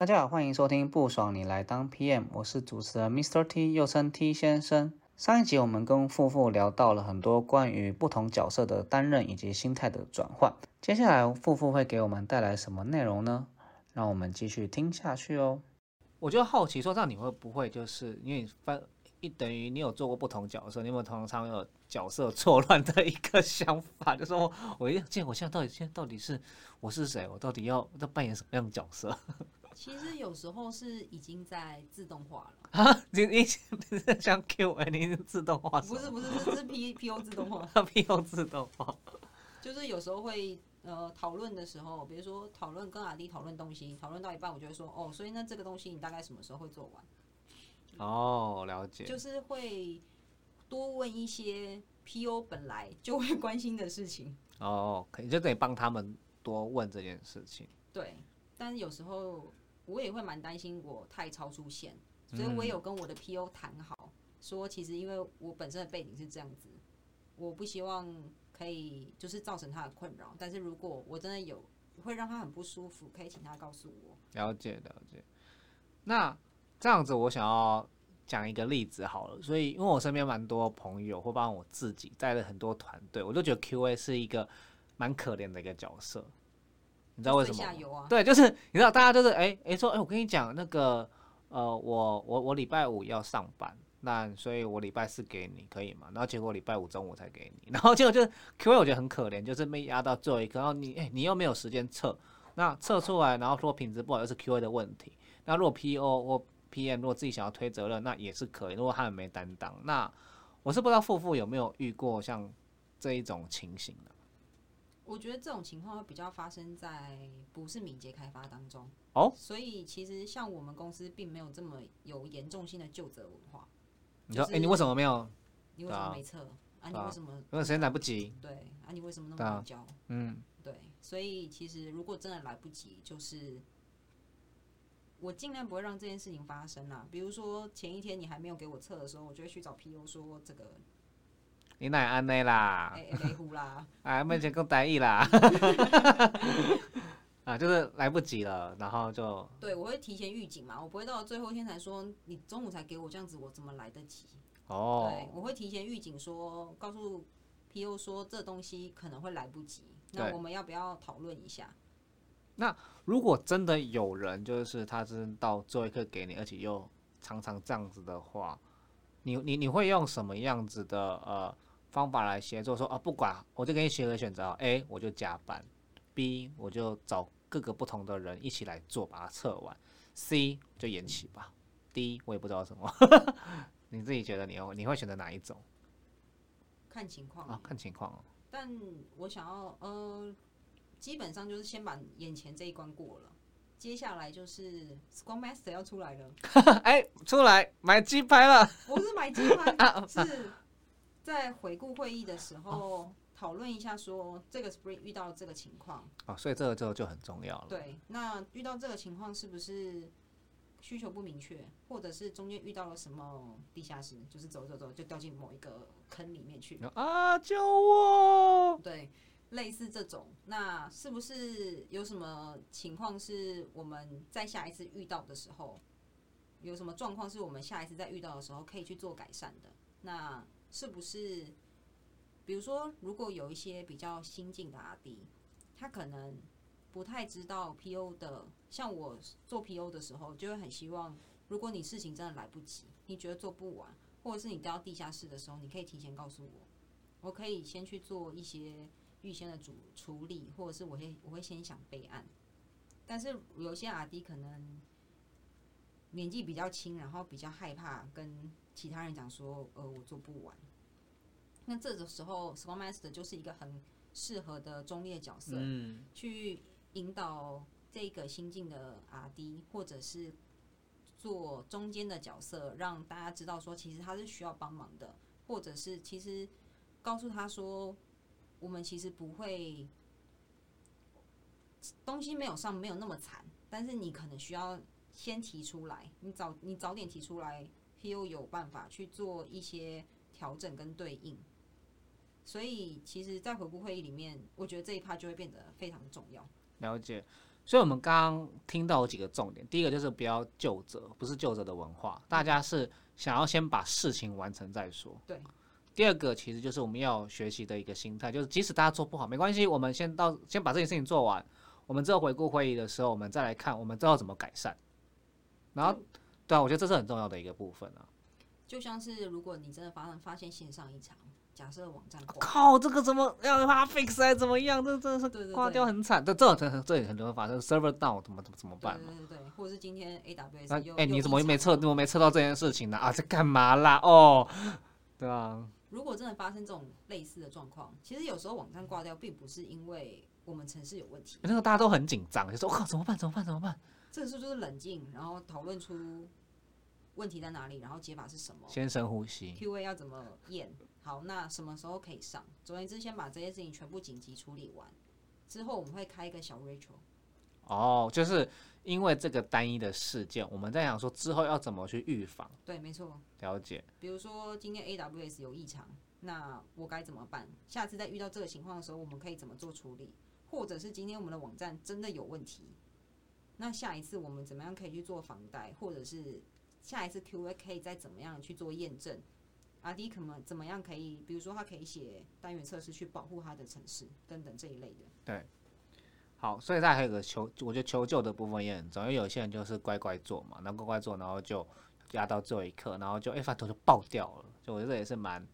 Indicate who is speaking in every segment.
Speaker 1: 大家好，欢迎收听不爽你来当 PM，我是主持人 Mr. T，又称 T 先生。上一集我们跟富富聊到了很多关于不同角色的担任以及心态的转换，接下来富富会给我们带来什么内容呢？让我们继续听下去哦。我就好奇说，这样你会不会就是因为翻一等于你有做过不同角色，你有没有常常有角色错乱的一个想法？就说我一见我现在到底现在到底是我是谁？我到底要要扮演什么样的角色？
Speaker 2: 其实有时候是已经在自动化了
Speaker 1: 啊！你你像 Q A，你是自动化？
Speaker 2: 不是不是，这是 P P O 自动化。
Speaker 1: P O 自动化，
Speaker 2: 就是有时候会呃讨论的时候，比如说讨论跟阿弟讨论东西，讨论到一半，我就会说哦，所以那这个东西你大概什么时候会做完？
Speaker 1: 哦，了解。
Speaker 2: 就是会多问一些 P O 本来就会关心的事情。
Speaker 1: 哦，可以就得帮他们多问这件事情。
Speaker 2: 对，但是有时候。我也会蛮担心我太超出线，所以我有跟我的 P O 谈好，说其实因为我本身的背景是这样子，我不希望可以就是造成他的困扰。但是如果我真的有会让他很不舒服，可以请他告诉我。
Speaker 1: 了解了解。那这样子，我想要讲一个例子好了。所以因为我身边蛮多朋友，或包括我自己带了很多团队，我就觉得 Q A 是一个蛮可怜的一个角色。你知道为什么？对，就是你知道，大家就是哎哎说哎，我跟你讲那个呃，我我我礼拜五要上班，那所以我礼拜四给你可以吗？然后结果礼拜五中午才给你，然后结果就是 Q A 我觉得很可怜，就是被压到最后一刻，然后你哎你又没有时间测，那测出来然后说品质不好又是 Q A 的问题，那如果 P O 或 P M 如果自己想要推责任，那也是可以。如果他们没担当，那我是不知道富富有没有遇过像这一种情形的。
Speaker 2: 我觉得这种情况会比较发生在不是敏捷开发当中
Speaker 1: 哦，
Speaker 2: 所以其实像我们公司并没有这么有严重性的就责文化。
Speaker 1: 你说，哎，你为什么没有？
Speaker 2: 你为什么没测？啊，你为什么？
Speaker 1: 因为时间来不及。
Speaker 2: 对，啊，你为什么那么晚交？
Speaker 1: 嗯，
Speaker 2: 对，所以其实如果真的来不及，就是我尽量不会让这件事情发生啦。比如说前一天你还没有给我测的时候，我就会去找 PO 说这个。
Speaker 1: 你乃安内啦？
Speaker 2: 哎，雷虎啦！
Speaker 1: 哎，目前更得意啦！啊，就是来不及了，然后就
Speaker 2: 对我会提前预警嘛，我不会到最后一天才说你中午才给我这样子，我怎么来得及？
Speaker 1: 哦，
Speaker 2: 对，我会提前预警说，告诉 P.O 说这东西可能会来不及，那我们要不要讨论一下？
Speaker 1: 那如果真的有人就是他是到最后一刻给你，而且又常常这样子的话，你你你会用什么样子的呃？方法来协作，说啊，不管我就给你写个选择，A 我就加班，B 我就找各个不同的人一起来做，把它测完，C 就延期吧，D 我也不知道什么，你自己觉得你你会选择哪一种？
Speaker 2: 看情况
Speaker 1: 啊，看情况。
Speaker 2: 但我想要呃，基本上就是先把眼前这一关过了，接下来就是 Scrum Master 要出来了，
Speaker 1: 哎，出来买鸡排了，
Speaker 2: 不是买鸡排 是。在回顾会议的时候，讨论一下说这个 Spring 遇到这个情况
Speaker 1: 哦，所以这个就就很重要了。
Speaker 2: 对，那遇到这个情况是不是需求不明确，或者是中间遇到了什么地下室，就是走走走就掉进某一个坑里面去
Speaker 1: 啊？救我！
Speaker 2: 对，类似这种，那是不是有什么情况是我们在下一次遇到的时候，有什么状况是我们下一次再遇到的时候可以去做改善的？那是不是？比如说，如果有一些比较新进的阿弟，他可能不太知道 PO 的，像我做 PO 的时候，就会很希望，如果你事情真的来不及，你觉得做不完，或者是你掉到地下室的时候，你可以提前告诉我，我可以先去做一些预先的处处理，或者是我会我会先想备案。但是有些阿弟可能年纪比较轻，然后比较害怕跟其他人讲说，呃，我做不完。那这个时候，Scrum Master 就是一个很适合的中立的角色，
Speaker 1: 嗯，
Speaker 2: 去引导这个新进的 RD，或者是做中间的角色，让大家知道说，其实他是需要帮忙的，或者是其实告诉他说，我们其实不会东西没有上没有那么惨，但是你可能需要先提出来，你早你早点提出来，PO 有办法去做一些调整跟对应。所以，其实，在回顾会议里面，我觉得这一趴就会变得非常重要。
Speaker 1: 了解。所以，我们刚刚听到有几个重点，第一个就是不要就责，不是就责的文化，大家是想要先把事情完成再说。
Speaker 2: 对。
Speaker 1: 第二个，其实就是我们要学习的一个心态，就是即使大家做不好，没关系，我们先到先把这件事情做完，我们之后回顾会议的时候，我们再来看，我们知道怎么改善。然后，对啊，我觉得这是很重要的一个部分啊。
Speaker 2: 就像是如果你真的发生发现线上异常。假设网站
Speaker 1: 靠，这个怎么要把它 fix 还怎么样？这真的是挂掉很惨。这这这这也很多人发生 server down 怎么怎么怎么办
Speaker 2: 嘛？对对对，或者是今天 AWS
Speaker 1: 哎，你怎么没测？怎么没测到这件事情呢？啊，在干嘛啦？哦，对啊。
Speaker 2: 如果真的发生这种类似的状况，其实有时候网站挂掉，并不是因为我们城市有问题。
Speaker 1: 那个大家都很紧张，就说我靠，怎么办？怎么办？怎么办？
Speaker 2: 这个时候就是冷静，然后讨论出问题在哪里，然后解法是什么。
Speaker 1: 先深呼吸。
Speaker 2: QA 要怎么验？好，那什么时候可以上？总而言之，先把这些事情全部紧急处理完，之后我们会开一个小 Rachel。
Speaker 1: 哦，就是因为这个单一的事件，我们在想说之后要怎么去预防。
Speaker 2: 对，没错。
Speaker 1: 了解。
Speaker 2: 比如说今天 AWS 有异常，那我该怎么办？下次再遇到这个情况的时候，我们可以怎么做处理？或者是今天我们的网站真的有问题，那下一次我们怎么样可以去做防贷？或者是下一次 QA 可以再怎么样去做验证？R D 可能怎么样可以？比如说，他可以写单元测试去保护他的城市等等这一类的。
Speaker 1: 对，好，所以再还有个求，我觉得求救的部分也很重要。因为有些人就是乖乖做嘛，然后乖乖做，然后就压到最后一刻，然后就哎，发头就爆掉了。就我觉得也是蛮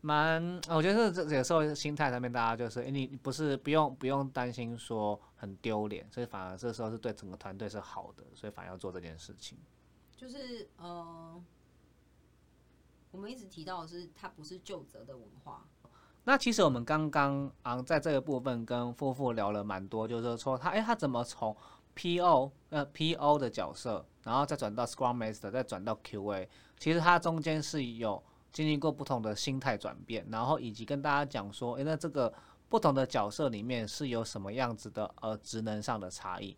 Speaker 1: 蛮，我觉得这有时候心态上面，大家就是哎，你不是不用不用担心说很丢脸，所以反而这时候是对整个团队是好的，所以反而要做这件事情。
Speaker 2: 就是呃。我们一直提到的是，它不是就责的文化。
Speaker 1: 那其实我们刚刚啊，在这个部分跟夫妇聊了蛮多，就是说他，哎，他怎么从 PO 呃 PO 的角色，然后再转到 Scrum Master，再转到 QA，其实他中间是有经历过不同的心态转变，然后以及跟大家讲说，哎，那这个不同的角色里面是有什么样子的呃职能上的差异。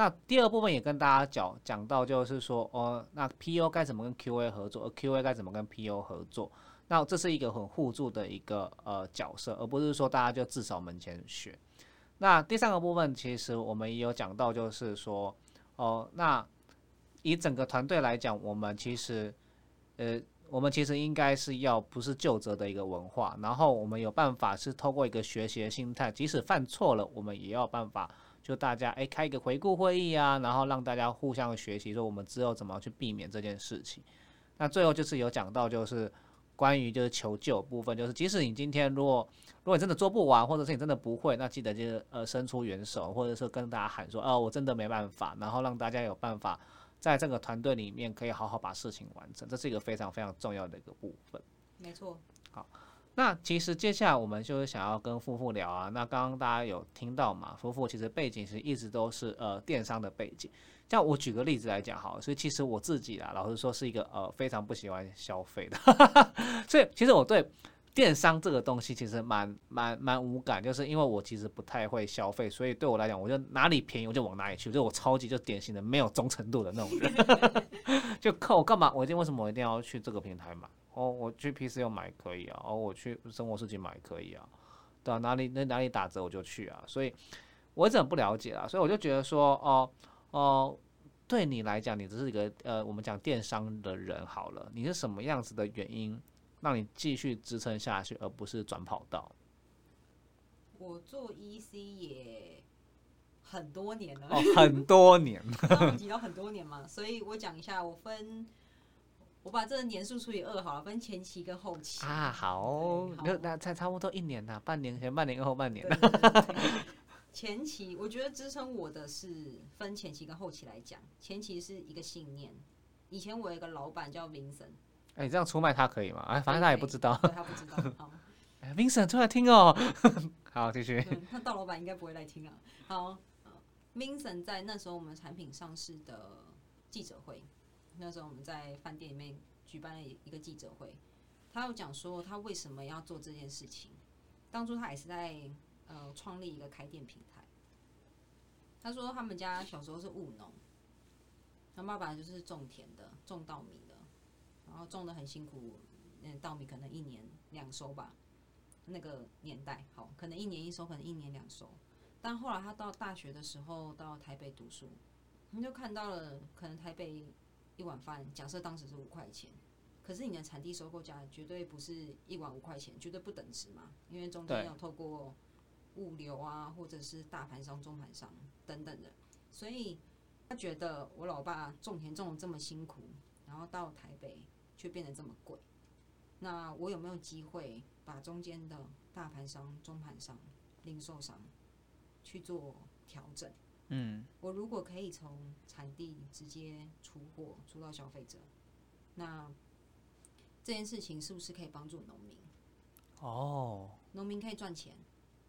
Speaker 1: 那第二部分也跟大家讲讲到，就是说，哦，那 P O 该怎么跟 Q A 合作，而 Q A 该怎么跟 P O 合作？那这是一个很互助的一个呃角色，而不是说大家就自扫门前雪。那第三个部分，其实我们也有讲到，就是说，哦，那以整个团队来讲，我们其实，呃，我们其实应该是要不是就责的一个文化，然后我们有办法是透过一个学习的心态，即使犯错了，我们也要办法。就大家哎开一个回顾会议啊，然后让大家互相学习，说我们之后怎么去避免这件事情。那最后就是有讲到，就是关于就是求救部分，就是即使你今天如果如果你真的做不完，或者是你真的不会，那记得就是呃伸出援手，或者是跟大家喊说，哦我真的没办法，然后让大家有办法在这个团队里面可以好好把事情完成，这是一个非常非常重要的一个部分。
Speaker 2: 没错。
Speaker 1: 好。那其实接下来我们就是想要跟夫妇聊啊。那刚刚大家有听到嘛？夫妇其实背景是一直都是呃电商的背景。像我举个例子来讲好，所以其实我自己啊，老实说是一个呃非常不喜欢消费的。所以其实我对电商这个东西其实蛮蛮蛮无感，就是因为我其实不太会消费，所以对我来讲，我就哪里便宜我就往哪里去，就我超级就典型的没有忠诚度的那种人。就靠我干嘛？我一定为什么我一定要去这个平台买？哦，我去 PC 又买可以啊，哦，我去生活世界买可以啊，对啊，哪里那哪里打折我就去啊，所以我一直很不了解啊，所以我就觉得说，哦哦，对你来讲，你只是一个呃，我们讲电商的人好了，你是什么样子的原因让你继续支撑下去，而不是转跑道？
Speaker 2: 我做 EC 也很多年了，
Speaker 1: 哦，很多年，
Speaker 2: 提 到很多年嘛，所以我讲一下，我分。我把这个年数除以二好了，分前期跟后期
Speaker 1: 啊。好，那那才差不多一年呐，半年前半年后半年。
Speaker 2: 前期我觉得支撑我的是分前期跟后期来讲，前期是一个信念，以前我有一个老板叫 Vincent，
Speaker 1: 哎、你这样出卖他可以吗？哎，反正他也不知道。
Speaker 2: 对他不知道。好，
Speaker 1: 哎 Vincent 出来听哦。好，继续。
Speaker 2: 那大老板应该不会来听啊。好呃，Vincent 在那时候我们产品上市的记者会，那时候我们在饭店里面举办了一个记者会，他有讲说他为什么要做这件事情。当初他也是在呃创立一个开店平台。他说他们家小时候是务农，他爸爸就是种田的，种稻米的，然后种的很辛苦，嗯，稻米可能一年两收吧。那个年代，好，可能一年一收，可能一年两收。但后来他到大学的时候，到台北读书，他就看到了，可能台北一碗饭，假设当时是五块钱，可是你的产地收购价绝对不是一碗五块钱，绝对不等值嘛，因为中间
Speaker 1: 对
Speaker 2: 要透过物流啊，或者是大盘商、中盘商等等的，所以他觉得我老爸种田种的这么辛苦，然后到台北却变得这么贵，那我有没有机会把中间的大盘商、中盘商、零售商去做调整？
Speaker 1: 嗯，
Speaker 2: 我如果可以从产地直接出货出到消费者，那这件事情是不是可以帮助农民？
Speaker 1: 哦，
Speaker 2: 农民可以赚钱，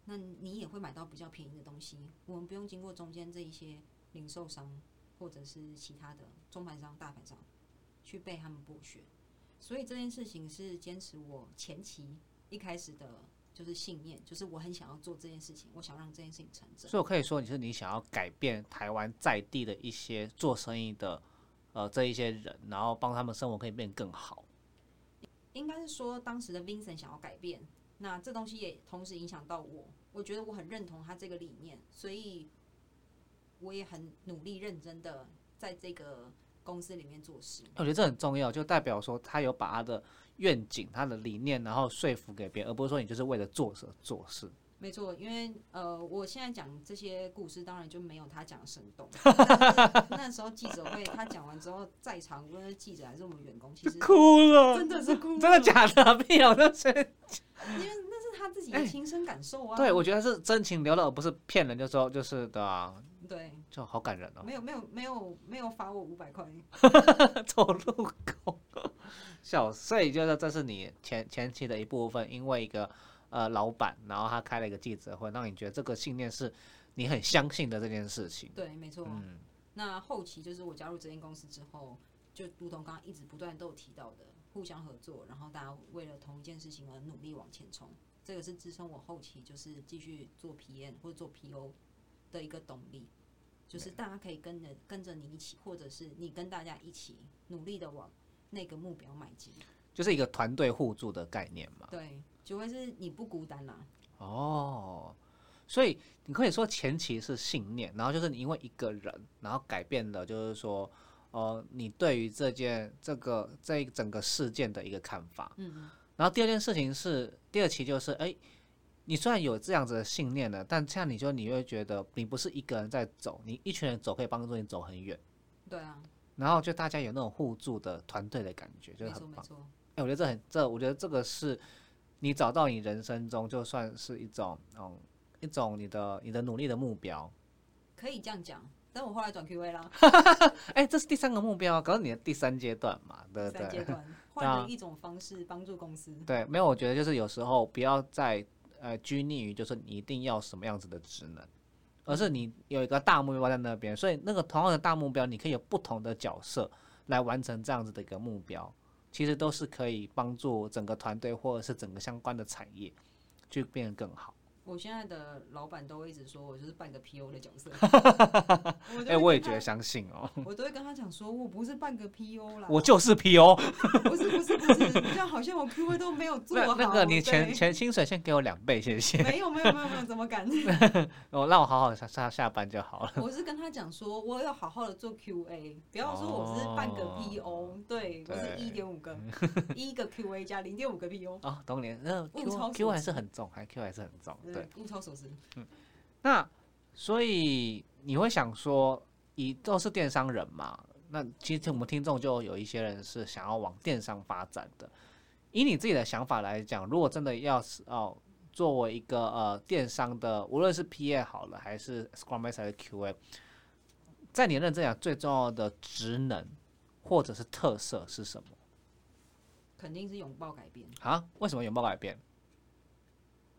Speaker 2: 那你也会买到比较便宜的东西。我们不用经过中间这一些零售商或者是其他的中盘商、大盘商去被他们剥削。所以这件事情是坚持我前期一开始的就是信念，就是我很想要做这件事情，我想让这件事情成真。
Speaker 1: 所以我可以说你是你想要改变台湾在地的一些做生意的呃这一些人，然后帮他们生活可以变更好。
Speaker 2: 应该是说当时的 Vincent 想要改变，那这东西也同时影响到我。我觉得我很认同他这个理念，所以我也很努力认真的在这个公司里面做事。
Speaker 1: 我觉得这很重要，就代表说他有把他的愿景、他的理念，然后说服给别人，而不是说你就是为了做事而做事。
Speaker 2: 没错，因为呃，我现在讲这些故事，当然就没有他讲的生动。那时候记者会，他讲完之后，在场无论是记者还是我们员工，其实
Speaker 1: 哭了，
Speaker 2: 真的是哭了，
Speaker 1: 真的假的？没有，那是
Speaker 2: 因为那是他自己的亲身感受啊。
Speaker 1: 对，我觉得是真情流露，而不是骗人，就说就是的、啊，
Speaker 2: 对，
Speaker 1: 就好感人哦。
Speaker 2: 没有没有没有没有罚我五百块。
Speaker 1: 走路狗，笑死，所以就是这是你前前期的一部分，因为一个呃老板，然后他开了一个记者会，让你觉得这个信念是你很相信的这件事情。
Speaker 2: 对，没错。
Speaker 1: 嗯，
Speaker 2: 那后期就是我加入这间公司之后，就如同刚刚一直不断都有提到的，互相合作，然后大家为了同一件事情而努力往前冲，这个是支撑我后期就是继续做 PM 或者做 PO 的一个动力，就是大家可以跟着跟着你一起，或者是你跟大家一起努力的往那个目标迈进，
Speaker 1: 就是一个团队互助的概念嘛。
Speaker 2: 对，就会是你不孤单啦。
Speaker 1: 哦，所以你可以说前期是信念，然后就是你因为一个人，然后改变了，就是说，呃，你对于这件这个这一整个事件的一个看法。
Speaker 2: 嗯，
Speaker 1: 然后第二件事情是，第二期就是，哎，你虽然有这样子的信念了，但这样你就你会觉得你不是一个人在走，你一群人走可以帮助你走很远，
Speaker 2: 对啊，
Speaker 1: 然后就大家有那种互助的团队的感觉，就是很棒。哎、我觉得这很这，我觉得这个是你找到你人生中就算是一种嗯一种你的你的努力的目标。
Speaker 2: 可以这样讲，但我后来转 QA 啦，
Speaker 1: 哎、这是第三个目标，可是你的第三阶段嘛，对不对？
Speaker 2: 三阶段换了一种方式帮助公司。
Speaker 1: 对，没有，我觉得就是有时候不要再呃拘泥于就是你一定要什么样子的职能，而是你有一个大目标在那边，所以那个同样的大目标，你可以有不同的角色来完成这样子的一个目标，其实都是可以帮助整个团队或者是整个相关的产业去变得更好。
Speaker 2: 我现在的老板都会一直说我就是半个 PO 的角色。我
Speaker 1: 哎、我也觉得，相信哦，
Speaker 2: 我都会跟他讲说，我不是半个 PO 啦，
Speaker 1: 我就是 PO，
Speaker 2: 不是不是不是，这样好像我 QA 都没有做
Speaker 1: 那
Speaker 2: 好。
Speaker 1: 那个你
Speaker 2: 对
Speaker 1: 钱钱薪水先给我两倍，谢谢。
Speaker 2: 没有没有没有没有，怎么敢？
Speaker 1: 哦，让我好好下下下班就好了。
Speaker 2: 我是跟他讲说，我要好好的做 QA，不要说我是半个
Speaker 1: 哦
Speaker 2: PO，、对我是一点五个，一个 QA 加零点五个 PO，
Speaker 1: 哦，懂你，那
Speaker 2: 物
Speaker 1: Q
Speaker 2: 超
Speaker 1: Q 还是很重，还 Q 还是很重，对
Speaker 2: 对。，物超所值。
Speaker 1: 嗯那所以你会想说，以都是电商人嘛，那其实我们听众就有一些人是想要往电商发展的。以你自己的想法来讲，如果真的要是哦，作为一个呃电商的，无论是 PA 好了，还是 Scrum Master 还是 QA，在你认真讲最重要的职能，或者是特色是什么？
Speaker 2: 肯定是拥抱改变。
Speaker 1: 啊？为什么拥抱改变？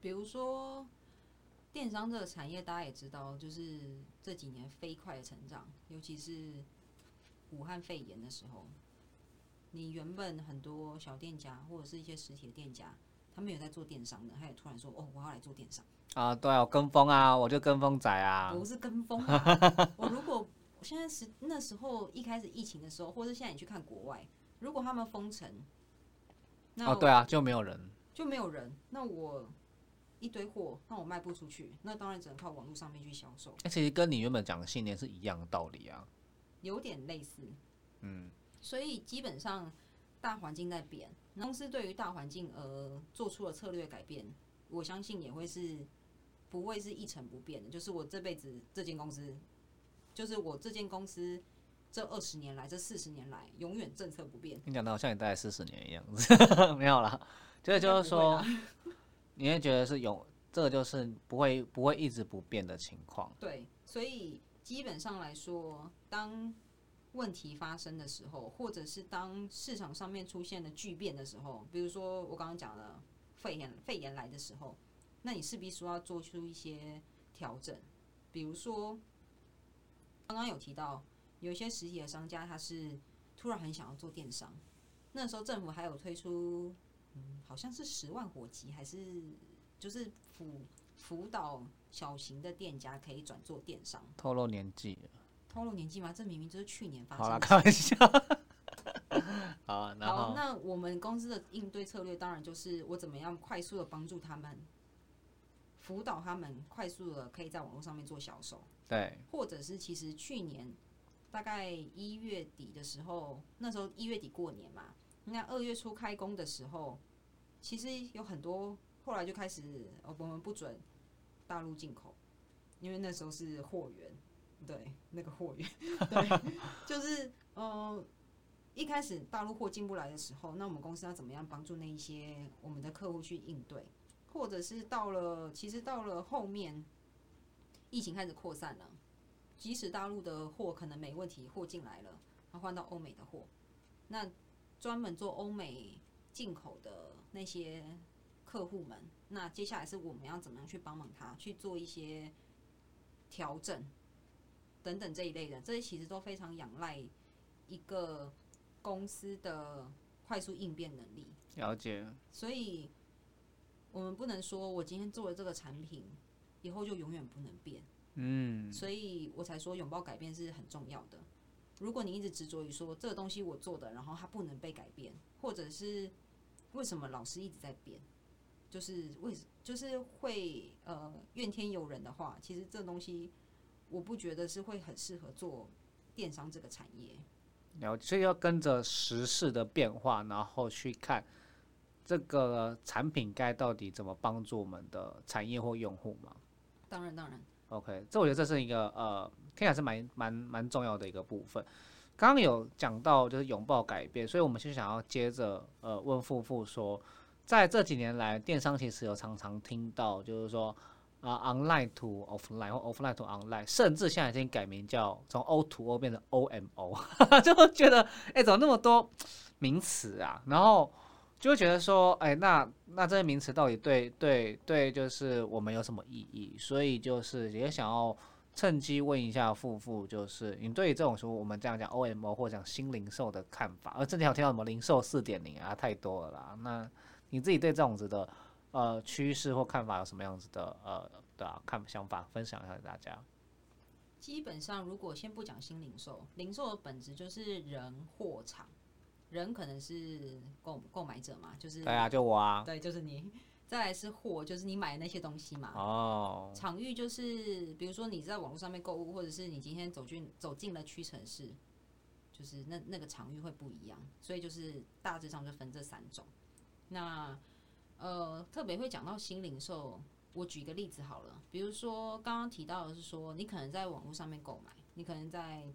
Speaker 2: 比如说，电商这个产业，大家也知道，就是这几年飞快的成长，尤其是武汉肺炎的时候，你原本很多小店家或者是一些实体的店家，他们有在做电商的，他也突然说：“哦，我要来做电商。
Speaker 1: 啊，对啊，我跟风啊，我就跟风仔”啊。
Speaker 2: 不是跟风啊！我如果现在是那时候一开始疫情的时候，或者现在你去看国外，如果他们封城，那
Speaker 1: 哦，对啊，就没有人。
Speaker 2: 就没有人，那我一堆货，那我卖不出去，那当然只能靠网络上面去销售，
Speaker 1: 欸其实跟你原本讲的信念是一样的道理啊。
Speaker 2: 有点类似。
Speaker 1: 嗯，
Speaker 2: 所以基本上大环境在变，公司对于大环境而做出了策略改变，我相信也会是不会是一成不变的。就是我这辈子这间公司，就是我这间公司这二十年来、这四十年来，永远政策不变。
Speaker 1: 你讲的好像你待了四十年一样，没有啦。这就是说，你会觉得是有这个就是不会不会一直不变的情况。
Speaker 2: 对，所以基本上来说，当问题发生的时候，或者是当市场上面出现了巨变的时候，比如说我刚刚讲的肺炎肺炎来的时候，那你势必说要做出一些调整，比如说刚刚有提到有些实体的商家他是突然很想要做电商，那时候政府还有推出，嗯，好像是十万火急还是就是辅辅导小型的店家可以转做电商。
Speaker 1: 透露年纪了，
Speaker 2: 透露年纪吗？这明明就是去年发
Speaker 1: 好啦，
Speaker 2: 生的。
Speaker 1: 开玩笑。好啊，然
Speaker 2: 好，
Speaker 1: 后
Speaker 2: 那我们公司的应对策略当然就是我怎么样快速的帮助他们，辅导他们快速的可以在网络上面做销售，
Speaker 1: 对，
Speaker 2: 或者是其实去年大概一月底的时候，那时候一月底过年嘛，那二月初开工的时候，其实有很多后来就开始呃我们不准大陆进口，因为那时候是货源，对那个货源，对，就是呃一开始大陆货进不来的时候，那我们公司要怎么样帮助那一些我们的客户去应对，或者是到了其实到了后面疫情开始扩散了。即使大陆的货可能没问题，货进来了，它换到欧美的货，那专门做欧美进口的那些客户们，那接下来是我们要怎么样去帮忙他去做一些调整等等这一类的，这些其实都非常仰赖一个公司的快速应变能力。
Speaker 1: 了解。
Speaker 2: 所以，我们不能说我今天做了这个产品，以后就永远不能变。
Speaker 1: 嗯，
Speaker 2: 所以我才说拥抱改变是很重要的。如果你一直执着于说这个东西我做的，然后它不能被改变，或者是为什么老师一直在变，就是为就是会呃怨天尤人的话，其实这东西我不觉得是会很适合做电商这个产业。
Speaker 1: 了解，所以要跟着时事的变化，然后去看这个产品该到底怎么帮助我们的产业或用户嘛。
Speaker 2: 当然，当然
Speaker 1: ，OK，这我觉得这是一个呃，听起来是蛮蛮蛮重要的一个部分。刚刚有讲到就是拥抱改变，所以我们就想要接着呃问富富说，在这几年来，电商其实有常常听到就是说啊、online to offline 或 offline to online，甚至现在已经改名叫从 O to O 变成 OMO，就会觉得哎、怎么那么多名词啊？然后就会觉得说，哎、那那这些名词到底对对对，就是我们有什么意义？所以就是也想要趁机问一下富富，就是你对于这种说我们这样讲 OMO 或讲新零售的看法，而之前有听到什么零售四点零啊，太多了啦。那你自己对这种子的呃趋势或看法有什么样子的呃的、啊、看想法，分享一下给大家？
Speaker 2: 基本上，如果先不讲新零售，零售的本质就是人货场，人可能是购购买者嘛，就是
Speaker 1: 对啊，就我啊。
Speaker 2: 对，就是你。再来是货，就是你买的那些东西嘛。
Speaker 1: 哦，
Speaker 2: 场域就是，比如说你在网络上面购物，或者是你今天走进走进了屈臣氏，就是那那个场域会不一样，所以就是大致上就分这三种。那呃，特别会讲到新零售，我举一个例子好了，比如说刚刚提到的是说，你可能在网络上面购买，你可能在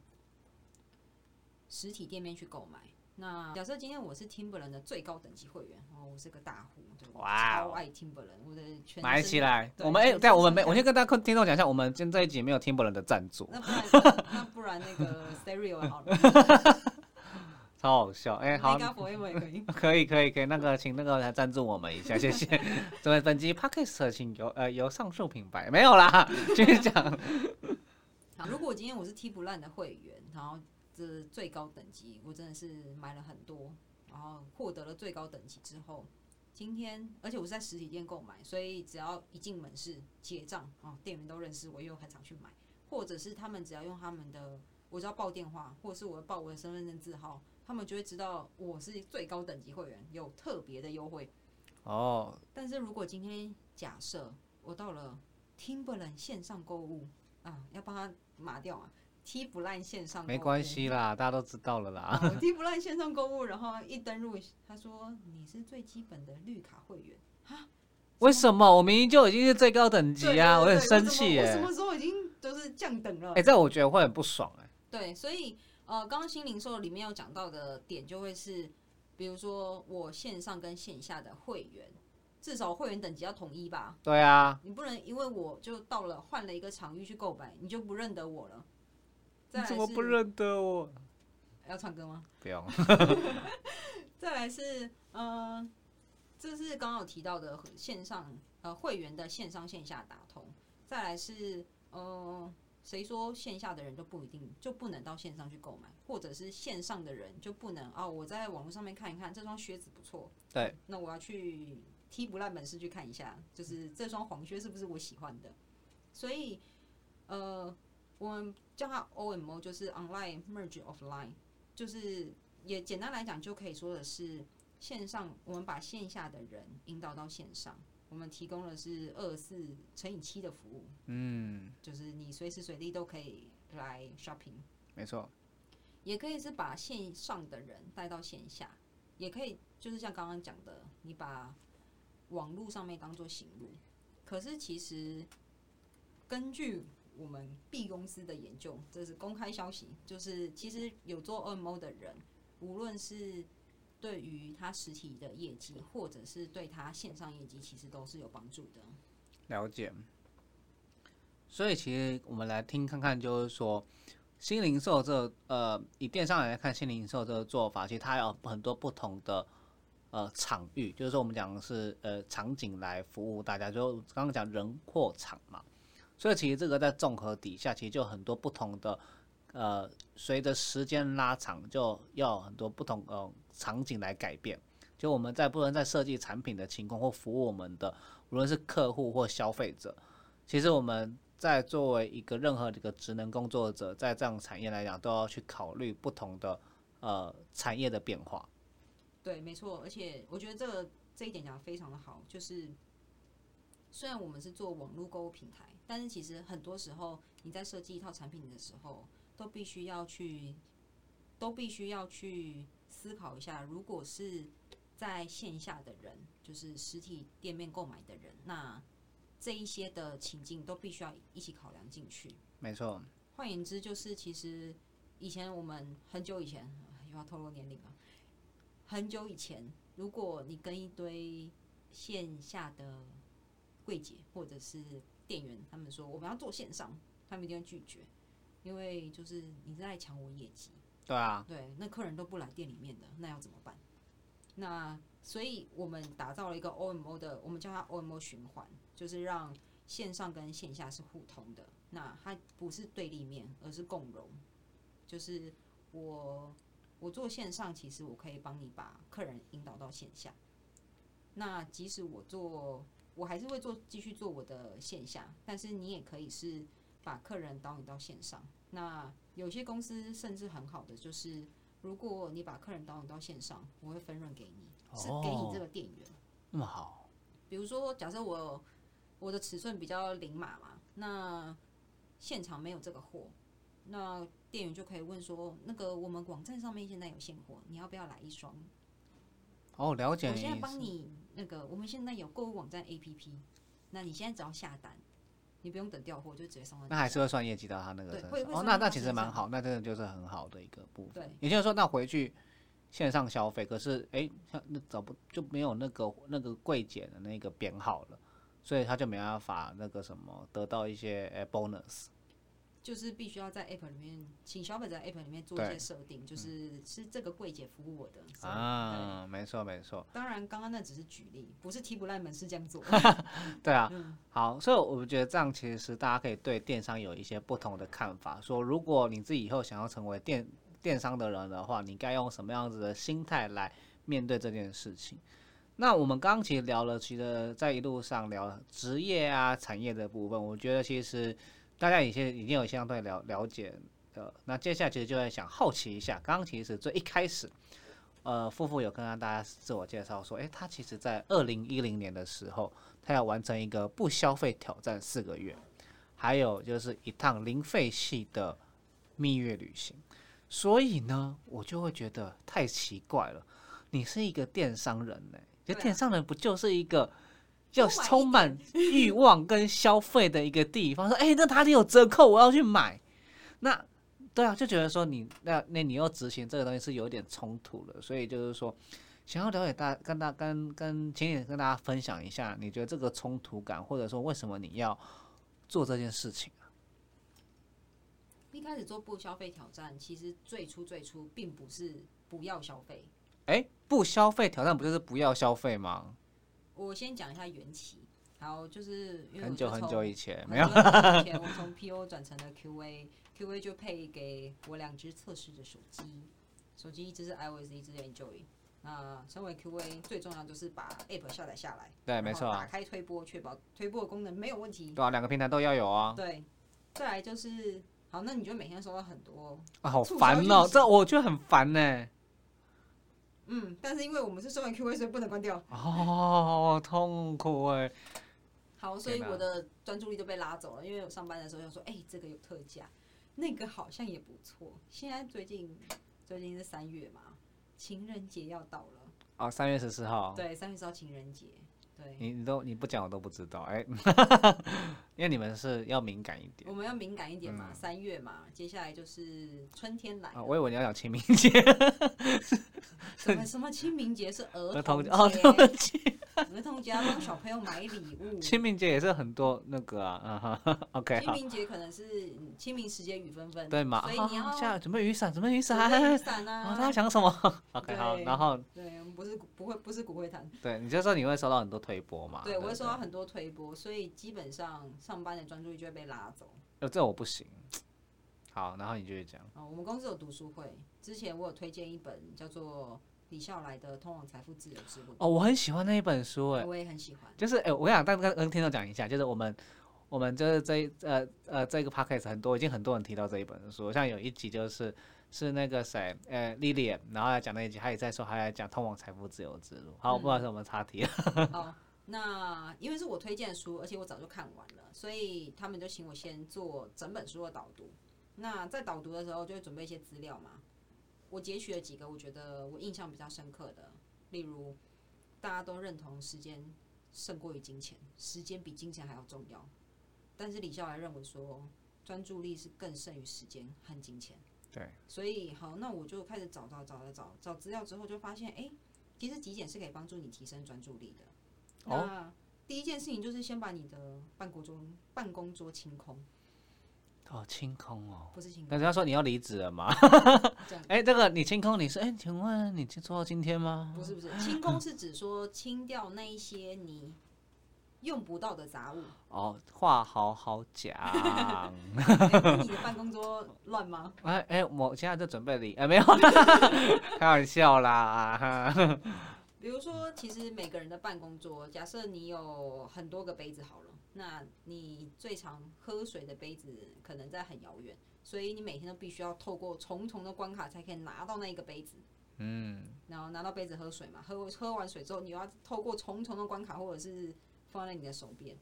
Speaker 2: 实体店面去购买。那假设今天我是 Timberland 的最高等级会员，哦，我是个大户，对，我
Speaker 1: 哇哦
Speaker 2: 超爱 Timberland，我的全
Speaker 1: 买起来。我们哎，
Speaker 2: 全
Speaker 1: 对啊，我们没，我先跟大家听众讲一下，我们今天这一集没有 Timberland 的赞助。
Speaker 2: 那不然那不然那个 Stereo 好了。
Speaker 1: 超好笑。哎、好
Speaker 2: 可以。
Speaker 1: 可以可以可以，那个请那个来赞助我们一下，谢谢。这位本集 podcast 请由呃由上述品牌没有啦，继续讲。
Speaker 2: 好，如果今天我是踢不烂的会员，然后这最高等级，我真的是买了很多，然后获得了最高等级之后，今天而且我是在实体店购买，所以只要一进门市结账，哦，店员都认识我，又很常去买，或者是他们只要用他们的，我只要报电话，或者是我报我的身份证字号，他们就会知道我是最高等级会员，有特别的优惠。
Speaker 1: 哦，
Speaker 2: 但是如果今天假设我到了 Timberland 线上购物啊，要帮他码掉啊，T 不烂线上购物
Speaker 1: 没关系啦，大家都知道了啦。
Speaker 2: 我 T 不烂线上购物，然后一登入，他说你是最基本的绿卡会员啊，
Speaker 1: 为什么我明明就已经是最高等级啊？我很生气耶、
Speaker 2: 我什么我什么时候已经就是降等了？
Speaker 1: 哎、这我觉得会很不爽哎、
Speaker 2: 对，所以呃，刚刚新零售里面要讲到的点就会是，比如说我线上跟线下的会员，至少会员等级要统一吧。
Speaker 1: 对啊，
Speaker 2: 你不能因为我就到了换了一个场域去购买，你就不认得我了。
Speaker 1: 怎么不认得我？
Speaker 2: 要唱歌吗？
Speaker 1: 不用，
Speaker 2: 再来是呃，这是刚刚有提到的线上呃会员的线上线下打通。再来是呃，谁说线下的人就不一定就不能到线上去购买，或者是线上的人就不能啊？我在网络上面看一看这双靴子不错，
Speaker 1: 对，
Speaker 2: 那我要去踢不烂本事去看一下，就是这双黄靴是不是我喜欢的？所以呃，我们叫它 OMO，就是 Online Merge Offline，就是也简单来讲就可以说的是线上，我们把线下的人引导到线上，我们提供的是二四乘以七的服务，
Speaker 1: 嗯，
Speaker 2: 就是你随时随地都可以来 shopping。
Speaker 1: 没错，
Speaker 2: 也可以是把线上的人带到线下，也可以就是像刚刚讲的，你把网络上面当做行路。可是其实根据我们 B 公司的研究，这是公开消息，就是其实有做 OMO 的人，无论是对于他实体的业绩，或者是对他线上业绩，其实都是有帮助的。
Speaker 1: 了解。所以其实我们来听看看，就是说新零售这呃，以电商来看，新零售这个做法，其实它有很多不同的呃场域，就是说我们讲的是呃场景来服务大家，就刚刚讲人货场嘛。所以其实这个在综合底下，其实就很多不同的呃，随着时间拉长，就要很多不同呃场景来改变。就我们在不论在设计产品的情况或服务我们的，无论是客户或消费者，其实我们在作为一个任何一个职能工作者，在这样产业来讲，都要去考虑不同的呃产业的变化。
Speaker 2: 对，没错，而且我觉得这个这一点讲的非常的好，就是虽然我们是做网络购物平台，但是其实很多时候你在设计一套产品的时候，都必须要去，都必须要去思考一下，如果是在线下的人，就是实体店面购买的人，那这一些的情境都必须要一起考量进去。
Speaker 1: 没错，
Speaker 2: 换言之，就是其实以前我们很久以前啊又要透露年龄了，很久以前，如果你跟一堆线下的柜姐或者是店员，他们说我们要做线上，他们一定会拒绝，因为就是你是在抢我业绩，
Speaker 1: 对啊，
Speaker 2: 对，那客人都不来店里面的，那要怎么办？那所以我们打造了一个 OMO 的，我们叫它 OMO 循环，就是让线上跟线下是互通的。那它不是对立面，而是共融。就是我我做线上，其实我可以帮你把客人引导到线下。那即使我做，我还是会做继续做我的线下，但是你也可以是把客人导引到线上。那有些公司甚至很好的就是，如果你把客人导引到线上，我会分润给你，是给你这个店员。
Speaker 1: 那么好，
Speaker 2: 比如说，假设我我的尺寸比较零码嘛，那现场没有这个货，那店员就可以问说，那个我们网站上面现在有现货，你要不要来一双？
Speaker 1: 哦，了解
Speaker 2: 我现在。帮你那个，我们现在有购物网站 APP，那你现在只要下单，你不用等调货，就直接送到。
Speaker 1: 那还是会算业绩到他那个身上哦，那那其实蛮好，那真的就是很好的一个部分。
Speaker 2: 对
Speaker 1: 也就是说，那回去线上消费，可是哎，像那找不就没有那个那个柜姐的那个编号了，所以他就没办法那个什么得到一些哎 bonus。
Speaker 2: 就是必须要在 app 里面，请消费者在 app 里面做一些设定，就是是这个柜姐服务我的。
Speaker 1: 啊，没错没错，
Speaker 2: 当然，刚刚那只是举例，不是踢不烂门是这样做。
Speaker 1: 对啊，
Speaker 2: 嗯
Speaker 1: 好，所以我觉得这样其实大家可以对电商有一些不同的看法。说如果你自己以后想要成为电电商的人的话，你该用什么样子的心态来面对这件事情？那我们刚刚其实聊了，其实在一路上聊职业啊、产业的部分，我觉得其实大家已经已经有相对了了解的。那接下来其实就在想好奇一下，刚刚其实最一开始，呃，夫妇有跟大家自我介绍说，诶，他其实在二零一零年的时候，他要完成一个不消费挑战四个月，还有就是一趟零废弃的蜜月旅行。所以呢，我就会觉得太奇怪了。你是一个电商人呢、就
Speaker 2: 对啊
Speaker 1: 电商人不就是一个要
Speaker 2: 多买一
Speaker 1: 充满欲望跟消费的一个地方？说，哎、那哪里有折扣，我要去买。那对啊，就觉得说你那那你要执行这个东西是有点冲突的，所以就是说，想要了解大跟大跟跟请你跟大家分享一下，你觉得这个冲突感，或者说为什么你要做这件事情啊？
Speaker 2: 一开始做不消费挑战，其实最初最初并不是不要消费。
Speaker 1: 哎、不消费挑战不就是不要消费吗？
Speaker 2: 我先讲一下缘起，好，就是因为
Speaker 1: 很久很久以前，
Speaker 2: 很
Speaker 1: 没有
Speaker 2: 以前，我从 PO 转成了 QA，QA 就配给我两只测试的手机，手机一只是 iOS，一只是 Android。那身为 QA，最重要就是把 App 下载下来，
Speaker 1: 对，没错啊，
Speaker 2: 开推播，确保推播的功能没有问题。
Speaker 1: 对啊，两个平台都要有啊。
Speaker 2: 对，再来就是好，那你就每天收到很多，
Speaker 1: 啊，好烦哦、这我觉得很烦呢、
Speaker 2: 嗯，但是因为我们是收完 QA，所以不能关掉。
Speaker 1: 哦，痛苦哎、
Speaker 2: 好，所以我的专注力就被拉走了，因为我上班的时候就说，哎、这个有特价，那个好像也不错。现在最近最近是三月嘛，情人节要到了，
Speaker 1: 哦，三月十四号，
Speaker 2: 对，三月十号情人节，对，
Speaker 1: 你你都你不讲我都不知道，哎、因为你们是要敏感一点。
Speaker 2: 我们要敏感一点嘛，
Speaker 1: 嗯。
Speaker 2: 三、月嘛，接下来就是春天来
Speaker 1: 啊，
Speaker 2: 了，
Speaker 1: 我以为你要讲清明节，
Speaker 2: 什么什么清明节是儿
Speaker 1: 儿
Speaker 2: 童节，
Speaker 1: 童节。哦，对不起，
Speaker 2: 儿童节要帮小朋友买礼物。
Speaker 1: 清明节也是很多那个啊，嗯哈，OK 好，
Speaker 2: 清明节可能是嗯清明时节雨纷纷，
Speaker 1: 对嘛，
Speaker 2: 所以你要
Speaker 1: 啊下准备雨伞，准备雨
Speaker 2: 准
Speaker 1: 伞，
Speaker 2: 备雨伞
Speaker 1: 哦，
Speaker 2: 啊。
Speaker 1: 他要想什么？OK 好，然后
Speaker 2: 对，我们不是不会不是骨灰坛，
Speaker 1: 对，你就说你会收到很多推波嘛，
Speaker 2: 对我会收到很多推波，所以基本上上班的专注力就会被拉走。
Speaker 1: 呃，这我不行。好，然后你继续讲。
Speaker 2: 啊，我们公司有读书会，之前我有推荐一本叫做李笑来的《通往财富自由之路》，
Speaker 1: 哦，我很喜欢那一本书，哎，
Speaker 2: 我也很喜欢。
Speaker 1: 就是哎、我跟你讲，但跟跟听众讲一下，就是我们我们就是这一呃呃这个 podcast 很多已经很多人提到这一本书，像有一集就是是那个谁呃 Lilian，然后来讲那一集，他也在说他在讲通往财富自由之路。好，我不知道是我们岔题了。
Speaker 2: 好，那因为是我推荐的书，而且我早就看完了，所以他们就请我先做整本书的导读。那在导读的时候，就会准备一些资料嘛。我截取了几个我觉得我印象比较深刻的，例如大家都认同时间胜过于金钱，时间比金钱还要重要。但是李笑来认为说，专注力是更胜于时间和金钱。
Speaker 1: 对，
Speaker 2: 所以好，那我就开始找找找找找找资料之后，就发现，哎、其实极简是可以帮助你提升专注力的。
Speaker 1: 哦
Speaker 2: 那第一件事情就是先把你的办公桌办公桌清空，
Speaker 1: 哦，清空哦。
Speaker 2: 不是清空，
Speaker 1: 那人家说你要离职了吗？哎、这个你清空，你是哎、请问你做到今天吗？
Speaker 2: 不是不是清空是指说清掉那一些你用不到的杂物。
Speaker 1: 哦，话好好讲。
Speaker 2: 你的办公桌乱吗？
Speaker 1: 哎哎，我现在在准备离，哎没有，开玩笑啦。
Speaker 2: 比如说，其实每个人的办公桌，假设你有很多个杯子好了，那你最常喝水的杯子可能在很遥远，所以你每天都必须要透过重重的关卡才可以拿到那一个杯子。
Speaker 1: 嗯，
Speaker 2: 然后拿到杯子喝水嘛，喝喝完水之后，你又要透过重重的关卡，或者是放在你的手边。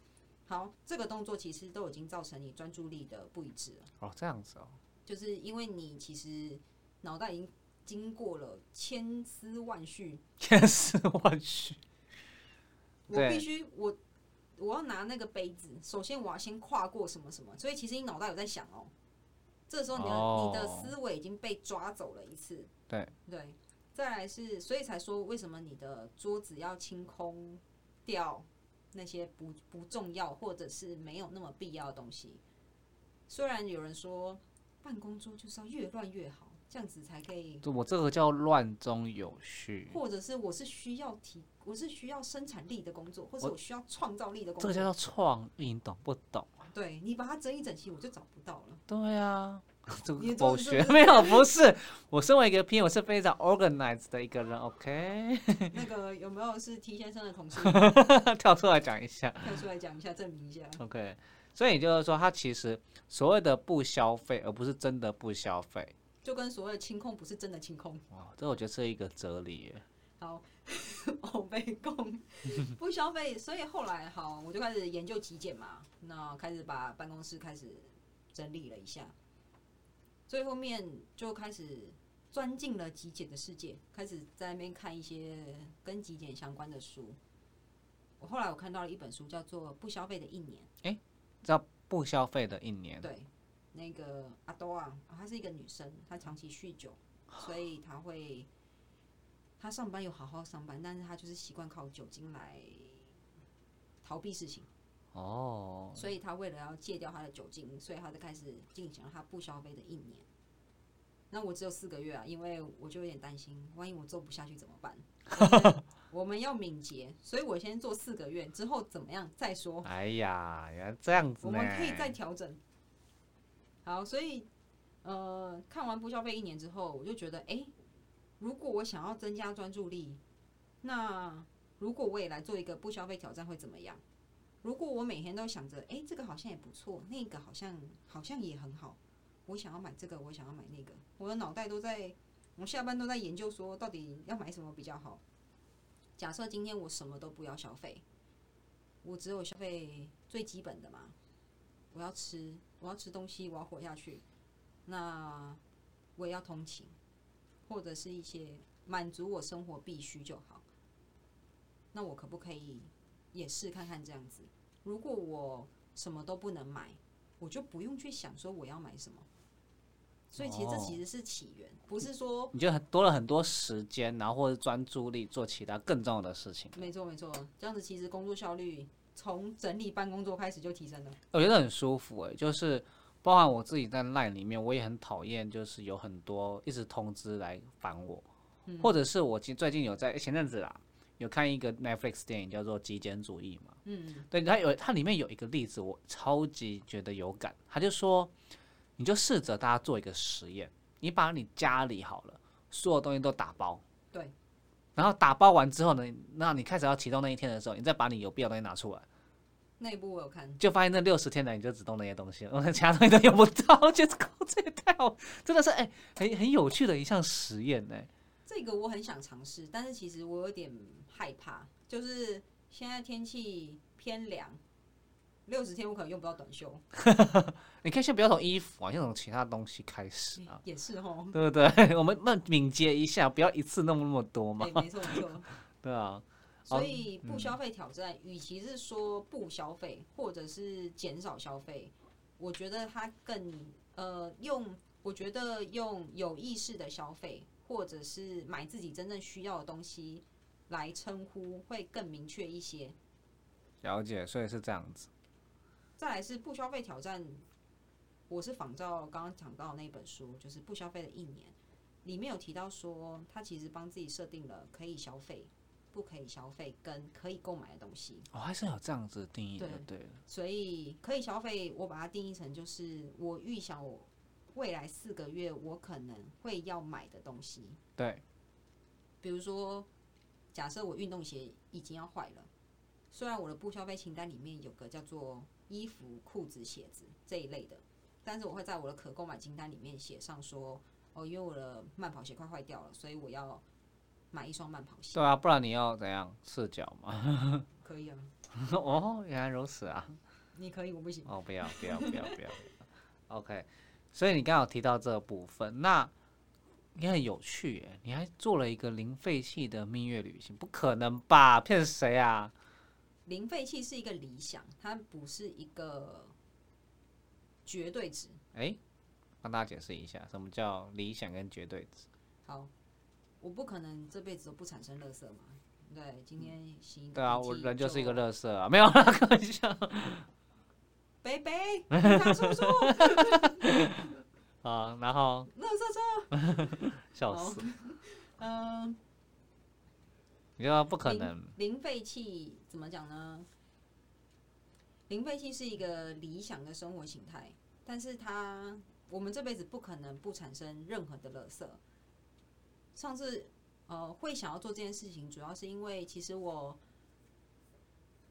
Speaker 2: 好，这个动作其实都已经造成你专注力的不一致了，
Speaker 1: 哦这样子哦。
Speaker 2: 就是因为你其实脑袋已经经过了千丝万绪，
Speaker 1: 千丝万绪。
Speaker 2: 我必须我我要拿那个杯子，首先我要先跨过什么什么，所以其实你脑袋有在想哦，这时候你的、
Speaker 1: 哦。
Speaker 2: 你的思维已经被抓走了一次，
Speaker 1: 对。
Speaker 2: 对，再来是所以才说为什么你的桌子要清空掉那些不不重要或者是没有那么必要的东西。虽然有人说办公桌就是要越乱越好，这样子才可以，
Speaker 1: 我这个叫乱中有序，
Speaker 2: 或者是我是需要提，我是需要生产力的工作，或者我需要创造力的工作。
Speaker 1: 这个叫做创意，你懂不懂？
Speaker 2: 对你把它整一整齐，我就找不到了。
Speaker 1: 对啊，这
Speaker 2: 你
Speaker 1: 个狗
Speaker 2: 做这个
Speaker 1: 学 没有，不是。我身为一个 P，我是非常 organized 的一个人，OK？
Speaker 2: 那个有没有是 T 先生的同事
Speaker 1: 跳出来讲一下
Speaker 2: 跳出来讲一下，证明一下
Speaker 1: ？，OK？所以也就是说，他其实所谓的不消费，而不是真的不消费。
Speaker 2: 就跟所谓的清空不是真的清空。
Speaker 1: 哇，这我觉得是一个哲理耶。
Speaker 2: 好，我被供不消费，所以后来好，我就开始研究极简嘛，那开始把办公室开始整理了一下，最后面就开始钻进了极简的世界，开始在那边看一些跟极简相关的书。我后来我看到了一本书，叫做《不消费的一年》。
Speaker 1: 哎叫不消费的一年，
Speaker 2: 对，那个阿多啊，她是一个女生，她长期酗酒，所以她会，她上班有好好上班，但是她就是习惯靠酒精来逃避事情，
Speaker 1: 哦，
Speaker 2: 所以她为了要戒掉她的酒精，所以她就开始进行了她不消费的一年。那我只有四个月啊，因为我就有点担心，万一我做不下去怎么办？我们要敏捷，所以我先做四个月，之后怎么样再说。
Speaker 1: 哎呀，原来这样子呢。
Speaker 2: 我们可以再调整。好，所以呃，看完不消费一年之后，我就觉得，哎、如果我想要增加专注力，那如果我也来做一个不消费挑战会怎么样？如果我每天都想着，哎、这个好像也不错，那个好像好像也很好，我想要买这个，我想要买那个，我的脑袋都在，我下班都在研究说，到底要买什么比较好。假设今天我什么都不要消费，我只有消费最基本的嘛，我要吃，我要吃东西，我要活下去，那我也要通勤，或者是一些满足我生活必须就好。那我可不可以也试看看这样子？如果我什么都不能买，我就不用去想说我要买什么。所以其实这
Speaker 1: 哦
Speaker 2: 其实是起源，不是说
Speaker 1: 你就很多了很多时间，然后或者专注力做其他更重要的事情。
Speaker 2: 没错没错，这样子其实工作效率从整理办公桌开始就提升了。
Speaker 1: 我觉得很舒服诶，就是包含我自己在 LINE 里面，我也很讨厌，就是有很多一直通知来烦我，或者是我其实最近有在前阵子啦，有看一个 Netflix 电影叫做《极简主义》嘛，
Speaker 2: 嗯，
Speaker 1: 对，它有它里面有一个例子，我超级觉得有感，他就说，你就试着大家做一个实验，你把你家里好了所有东西都打包，
Speaker 2: 对，
Speaker 1: 然后打包完之后呢，那你开始要启动那一天的时候，你再把你有必要的东西拿出来。
Speaker 2: 那一部我有看，
Speaker 1: 就发现那六十天来你就只动那些东西了，其他东西都用不到。我觉得靠，这也太好，真的是哎、很很有趣的一项实验呢。
Speaker 2: 这个我很想尝试，但是其实我有点害怕，就是现在天气偏凉，六十天我可能用不到短袖，
Speaker 1: 你可以先不要从衣服啊，先从其他东西开始啊，
Speaker 2: 也是哦。
Speaker 1: 对不对？我们慢敏捷一下，不要一次弄那么多嘛
Speaker 2: 对，。没错没错。
Speaker 1: 对啊，
Speaker 2: 所以不消费挑战，与其是说不消费，或者是减少消费，我觉得它更呃用，我觉得用有意识的消费，或者是买自己真正需要的东西来称呼，会更明确一些。
Speaker 1: 了解，所以是这样子。
Speaker 2: 再来是不消费挑战，我是仿照刚刚讲到的那本书，就是不消费的一年，里面有提到说，他其实帮自己设定了可以消费、不可以消费跟可以购买的东西。
Speaker 1: 哦，还是有这样子的定义的，对了。
Speaker 2: 所以可以消费，我把它定义成就是我预想我未来四个月我可能会要买的东西。
Speaker 1: 对，
Speaker 2: 比如说，假设我运动鞋已经要坏了，虽然我的不消费清单里面有个叫做衣服、裤子、鞋子这一类的，但是我会在我的可购买清单里面写上说，哦，因为我的慢跑鞋快坏掉了，所以我要买一双慢跑鞋。
Speaker 1: 对啊，不然你要怎样赤脚嘛？
Speaker 2: 可以啊，
Speaker 1: 哦，原来如此啊。
Speaker 2: 你可以，我不行。
Speaker 1: 哦，不要不要不要不要。OK，所以你刚刚有提到这个部分，那你很有趣耶，你还做了一个零废弃的蜜月旅行，不可能吧？骗谁啊？
Speaker 2: 零废弃是一个理想，它不是一个绝对值。
Speaker 1: 哎，帮大家解释一下，什么叫理想跟绝对值？
Speaker 2: 好，我不可能这辈子都不产生垃圾嘛。对，今天洗一个
Speaker 1: 对啊，我人就是一个垃圾啊，没有啦，开玩笑。
Speaker 2: 北北，警察叔叔，
Speaker 1: 啊，然后
Speaker 2: 垃圾车，
Speaker 1: 笑死，
Speaker 2: 嗯、
Speaker 1: 你说不可能，
Speaker 2: 零废弃怎么讲呢？零废弃是一个理想的生活形态，但是它我们这辈子不可能不产生任何的垃圾。上次呃会想要做这件事情，主要是因为其实我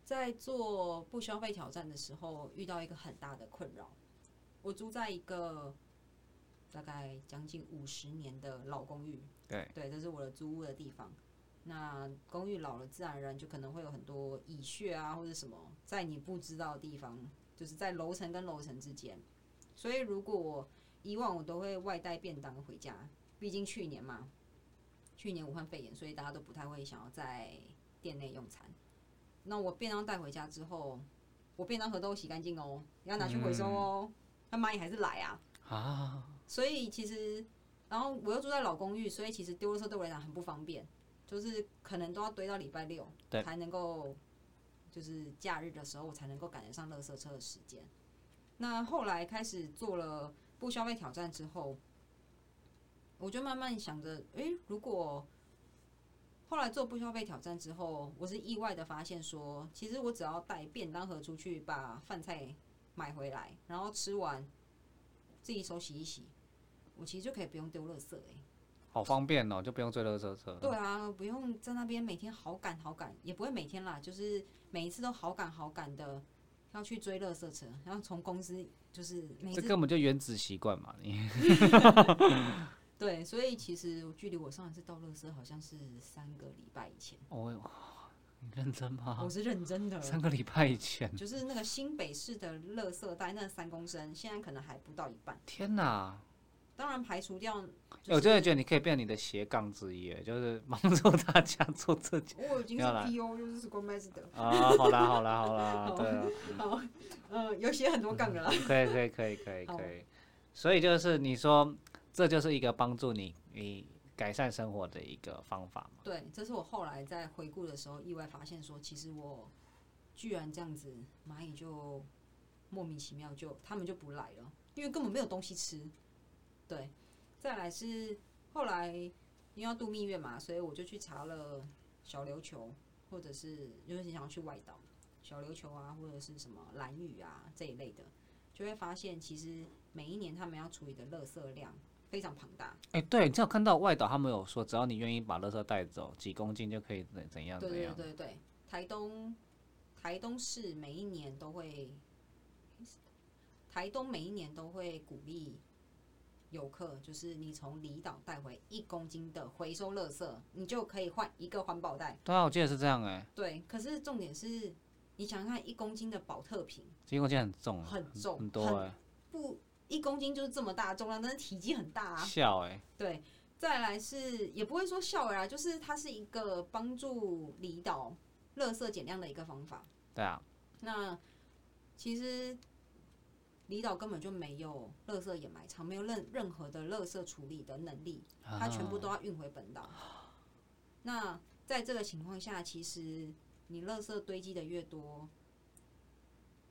Speaker 2: 在做不消费挑战的时候遇到一个很大的困扰。我住在一个大概将近五十年的老公寓，
Speaker 1: 对
Speaker 2: 对，这是我的租屋的地方。那公寓老了，自然而然就可能会有很多蚁穴啊，或者什么，在你不知道的地方，就是在楼层跟楼层之间。所以如果我以往我都会外带便当回家，毕竟去年嘛，去年武汉肺炎，所以大家都不太会想要在店内用餐。那我便当带回家之后，我便当盒都洗干净哦，要拿去回收哦，那蚂蚁还是来啊。
Speaker 1: 啊，
Speaker 2: 所以其实，然后我又住在老公寓，所以其实丢垃圾对我来讲很不方便，就是可能都要堆到礼拜六
Speaker 1: 对
Speaker 2: 才能够，就是假日的时候我才能够赶得上垃圾车的时间。那后来开始做了不消费挑战之后，我就慢慢想着，诶，如果后来做不消费挑战之后，我是意外的发现说，其实我只要带便当盒出去，把饭菜买回来，然后吃完自己手洗一洗，我其实就可以不用丢垃圾哎、
Speaker 1: 好方便哦，就不用追垃圾车。
Speaker 2: 对啊，不用在那边每天好赶好赶，也不会每天啦，就是每一次都好赶好赶的要去追垃圾车，然后从公司就是每次
Speaker 1: 这根本就原子习惯嘛，你
Speaker 2: 对，所以其实距离我上一次倒垃圾好像是三个礼拜以前，
Speaker 1: 哦，你认真吗
Speaker 2: 我？是认真的。
Speaker 1: 三个礼拜以前，
Speaker 2: 就是那个新北市的垃圾袋，那三公升，现在可能还不到一半。
Speaker 1: 天哪！
Speaker 2: 当然排除掉、就是
Speaker 1: 欸我真的觉得你可以变你的斜杠之一，就是 帮助大家做这件
Speaker 2: 我已经是 PO，就是 Scrum Master，
Speaker 1: 啊。好啦好啦好啦，
Speaker 2: 好
Speaker 1: 对啊，
Speaker 2: 好，呃，有写很多杠的啦。
Speaker 1: 可以可以可以可以可以。所以就是你说，这就是一个帮助你你改善生活的一个方法嘛。
Speaker 2: 对，这是我后来在回顾的时候意外发现说，其实我居然这样子，蚂蚁就莫名其妙就他们就不来了，因为根本没有东西吃。对，再来是后来因为要度蜜月嘛，所以我就去查了小琉球，或者是就是想要去外岛，小琉球啊，或者是什么蓝屿啊这一类的，就会发现其实每一年他们要处理的垃圾量非常庞大。
Speaker 1: 哎、对，你有看到外岛他们有说，只要你愿意把垃圾带走，几公斤就可以怎怎样
Speaker 2: 对对
Speaker 1: 怎样。
Speaker 2: 对对，台东台东市每一年都会，台东每一年都会鼓励游客，就是你从离岛带回一公斤的回收垃圾，你就可以换一个环保袋。
Speaker 1: 对啊，我记得是这样哎、
Speaker 2: 对，可是重点是，你想想看，一公斤的保特瓶
Speaker 1: 一公斤很重啊，
Speaker 2: 很重，
Speaker 1: 很多哎、
Speaker 2: 不一公斤就是这么大重量，但是体积很大啊。
Speaker 1: 笑哎、
Speaker 2: 对，再来是也不会说笑啊，就是它是一个帮助离岛垃圾减量的一个方法。
Speaker 1: 对啊，
Speaker 2: 那其实离岛根本就没有垃圾掩埋场，没有任任何的垃圾处理的能力，它全部都要运回本岛。那在这个情况下，其实你垃圾堆积的越多，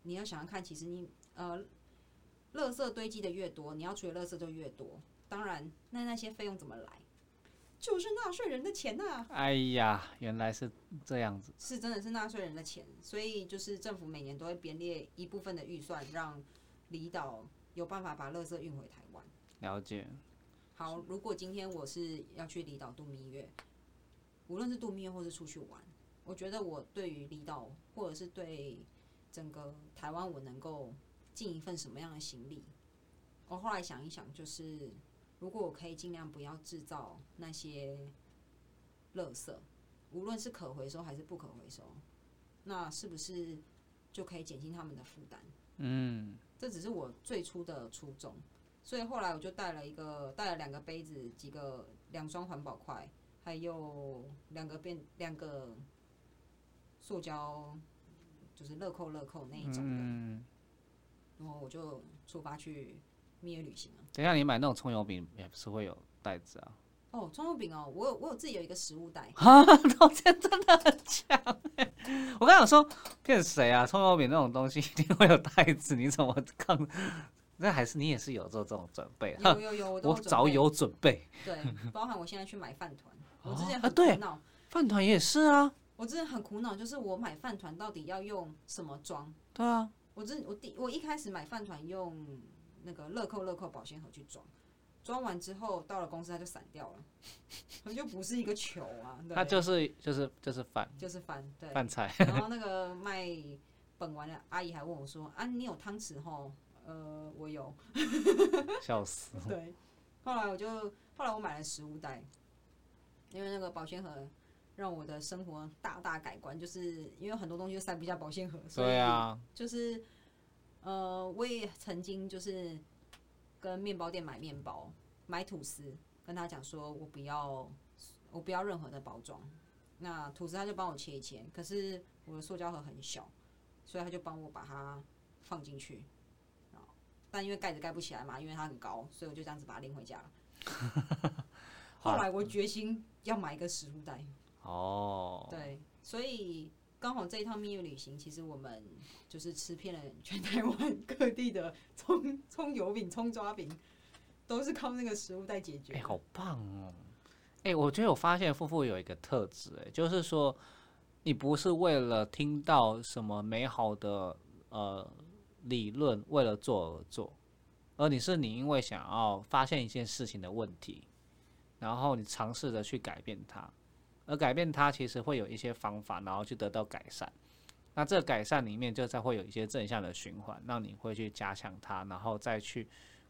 Speaker 2: 你要想想看，其实你呃，垃圾堆积的越多，你要处理垃圾就越多。当然，那那些费用怎么来？就是纳税人的钱呐、
Speaker 1: 哎呀，原来是这样子。
Speaker 2: 是真的是纳税人的钱，所以就是政府每年都会编列一部分的预算，让离岛有办法把垃圾运回台湾。
Speaker 1: 了解，
Speaker 2: 好，如果今天我是要去离岛度蜜月，无论是度蜜月或是出去玩，我觉得我对于离岛或者是对整个台湾，我能够尽一份什么样的行李？我后来想一想，就是如果我可以尽量不要制造那些垃圾，无论是可回收还是不可回收，那是不是就可以减轻他们的负担？
Speaker 1: 嗯，
Speaker 2: 这只是我最初的初衷，所以后来我就带了一个带了两个杯子，几个两双环保筷，还有两个变两个塑胶，就是乐扣乐扣那一种的，
Speaker 1: 嗯，
Speaker 2: 然后我就出发去蜜月旅行了。
Speaker 1: 等一下你买那种葱油饼也不是会有袋子啊？
Speaker 2: 哦，葱油饼哦，我有我有自己有一个食物袋，
Speaker 1: 啊，头天真的很强欸我刚想说，骗谁啊？葱油饼那种东西一定会有袋子，你怎么抗？那还是你也是有做这种准备？
Speaker 2: 有有有，我
Speaker 1: 早有准备。
Speaker 2: 对，包含我现在去买饭团，我之前
Speaker 1: 啊
Speaker 2: 很
Speaker 1: 对
Speaker 2: 苦恼，
Speaker 1: 饭团也是啊，
Speaker 2: 我之前很苦恼，就是我买饭团到底要用什么装？
Speaker 1: 对啊，
Speaker 2: 我之我第我一开始买饭团用那个乐扣乐扣保鲜盒去装，装完之后到了公司它就散掉了，它就不是一个球啊，对
Speaker 1: 它就是就是就是饭
Speaker 2: 就是饭对。
Speaker 1: 饭菜，
Speaker 2: 然后那个卖本丸的阿姨还问我说：“啊，你有汤匙吼？”呃，我有。
Speaker 1: 笑死。
Speaker 2: 对，后来我就后来我买了食物袋，因为那个保鲜盒让我的生活大大改观，就是因为很多东西都塞不下保鲜盒，所以
Speaker 1: 对啊，
Speaker 2: 就是呃，我也曾经就是跟面包店买面包、买吐司，跟他讲说我不要我不要任何的包装，那吐司他就帮我切一切，可是我的塑胶盒很小，所以他就帮我把它放进去。但因为盖子盖不起来嘛，因为它很高，所以我就这样子把它拎回家了。后来我决心要买一个食物袋，
Speaker 1: 哦，
Speaker 2: 对，所以刚好这一趟蜜月旅行，其实我们就是吃遍了全台湾各地的葱葱油饼、葱抓饼，都是靠那个食物在解决
Speaker 1: 哎、好棒哦！哎、我觉得我发现夫妇有一个特质，哎，就是说，你不是为了听到什么美好的呃理论，为了做而做，而你是你因为想要发现一件事情的问题，然后你尝试着去改变它，而改变它其实会有一些方法，然后去得到改善。那这个改善里面就再会有一些正向的循环，让你会去加强它，然后再去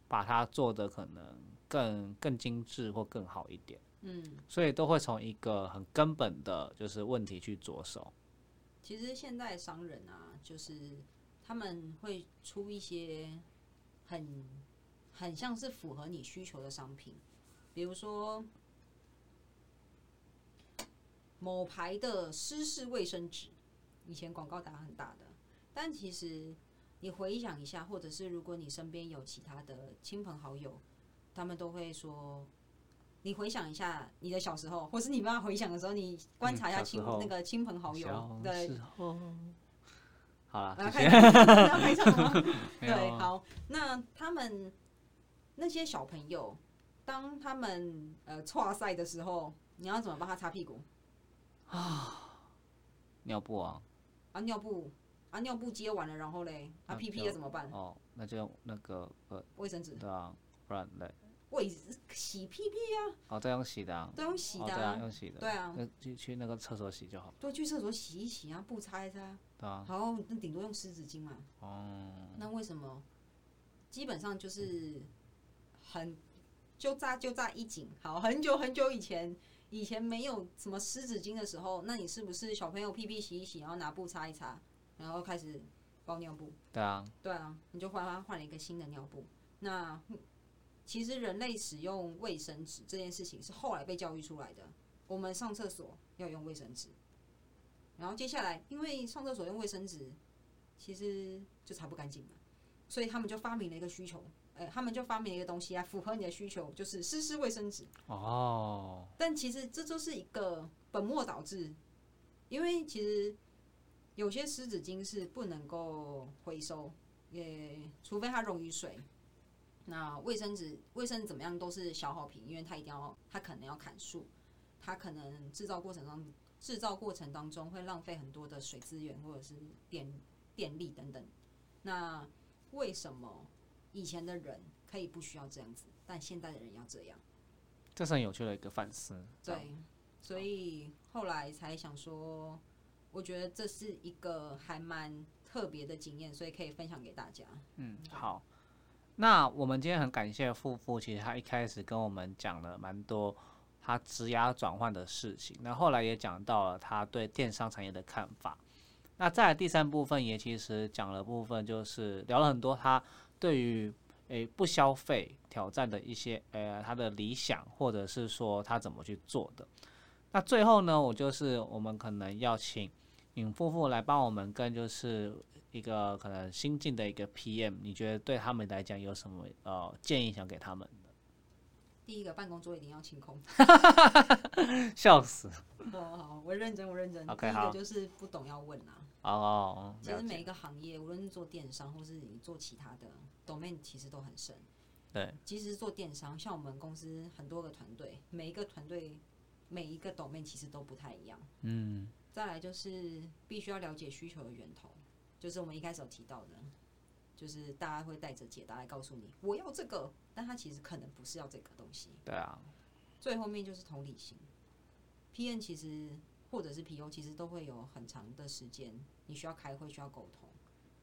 Speaker 1: 把它做的可能更更精致或更好一点。
Speaker 2: 嗯，
Speaker 1: 所以都会从一个很根本的就是问题去着手。
Speaker 2: 其实现在商人啊，就是他们会出一些很很像是符合你需求的商品，比如说某牌的湿式卫生纸，以前广告打很大的，但其实你回想一下，或者是如果你身边有其他的亲朋好友，他们都会说。你回想一下你的小时候，或是你妈回想的时候，你观察一下亲、那个亲朋好友
Speaker 1: 小
Speaker 2: 对
Speaker 1: 时候，好了，
Speaker 2: 开
Speaker 1: 谢。
Speaker 2: 场要开场吗？对，好，那他们那些小朋友，当他们呃错赛的时候，你要怎么帮他擦屁股？
Speaker 1: 尿布啊，
Speaker 2: 啊，尿布。啊，尿布接完了，然后嘞，啊，屁屁要怎么办？
Speaker 1: 哦，那就用那个呃，
Speaker 2: 卫生纸，
Speaker 1: 对啊，不然嘞，
Speaker 2: 卫洗屁屁啊，
Speaker 1: 哦，再用洗的啊，
Speaker 2: 都用洗
Speaker 1: 哦，
Speaker 2: 的
Speaker 1: 对啊，用洗的，
Speaker 2: 对啊，
Speaker 1: 那去去那个厕所洗就好，
Speaker 2: 多去厕所洗一洗啊，布擦一擦，
Speaker 1: 对啊，
Speaker 2: 好，那顶多用湿纸巾嘛。
Speaker 1: 哦，
Speaker 2: 那为什么？基本上就是很就炸就炸一紧。好，很久很久以前，以前没有什么湿纸巾的时候，那你是不是小朋友屁屁洗一洗，然后拿布擦一擦，然后开始包尿布？
Speaker 1: 对啊，
Speaker 2: 对啊，你就换他换了一个新的尿布。那嗯其实人类使用卫生纸这件事情是后来被教育出来的。我们上厕所要用卫生纸，然后接下来因为上厕所用卫生纸，其实就擦不干净嘛，所以他们就发明了一个需求，呃，他们就发明了一个东西来符合你的需求，就是湿湿卫生纸。
Speaker 1: 哦，
Speaker 2: 但其实这就是一个本末倒置，因为其实有些湿纸巾是不能够回收，也除非它溶于水。那卫生纸，卫生纸怎么样都是消耗品，因为它一定要，它可能要砍树，它可能制造过程当制造过程当中会浪费很多的水资源或者是电电力等等。那为什么以前的人可以不需要这样子，但现代的人要这样？
Speaker 1: 这是很有趣的一个反思。
Speaker 2: 对，所以后来才想说，我觉得这是一个还蛮特别的经验，所以可以分享给大家。
Speaker 1: 嗯，好。那我们今天很感谢富富，其实他一开始跟我们讲了蛮多他职涯转换的事情，那后来也讲到了他对电商产业的看法。那再来第三部分也其实讲了部分，就是聊了很多他对于诶不消费挑战的一些呃他的理想，或者是说他怎么去做的。那最后呢，我就是我们可能要请尹夫妇来帮我们跟就是一个可能新进的一个 PM，你觉得对他们来讲有什么呃建议想给他们？
Speaker 2: 第一个办公桌一定要清空。
Speaker 1: 笑死。
Speaker 2: 哦，好，我认真，我认真。
Speaker 1: OK，
Speaker 2: 第一个就是不懂要问啊。
Speaker 1: 哦，了解
Speaker 2: 其实每一个行业，无论是做电商或是你做其他的 domain，其实都很深。
Speaker 1: 对，
Speaker 2: 其实做电商，像我们公司很多个团队，每一个团队每一个 domain 其实都不太一样。
Speaker 1: 嗯，
Speaker 2: 再来就是必须要了解需求的源头，就是我们一开始有提到的，就是大家会带着解答来告诉你我要这个，但他其实可能不是要这个东西。
Speaker 1: 对啊，
Speaker 2: 最后面就是同理心 P N 其实或者是 PO 其实都会有很长的时间，你需要开会，需要沟通。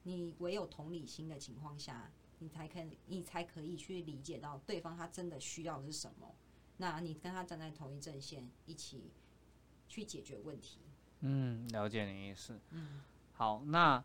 Speaker 2: 你唯有同理心的情况下，你才可以，你才可以去理解到对方他真的需要的是什么。那你跟他站在同一阵线，一起去解决问题。
Speaker 1: 嗯，了解你意思。嗯，好，那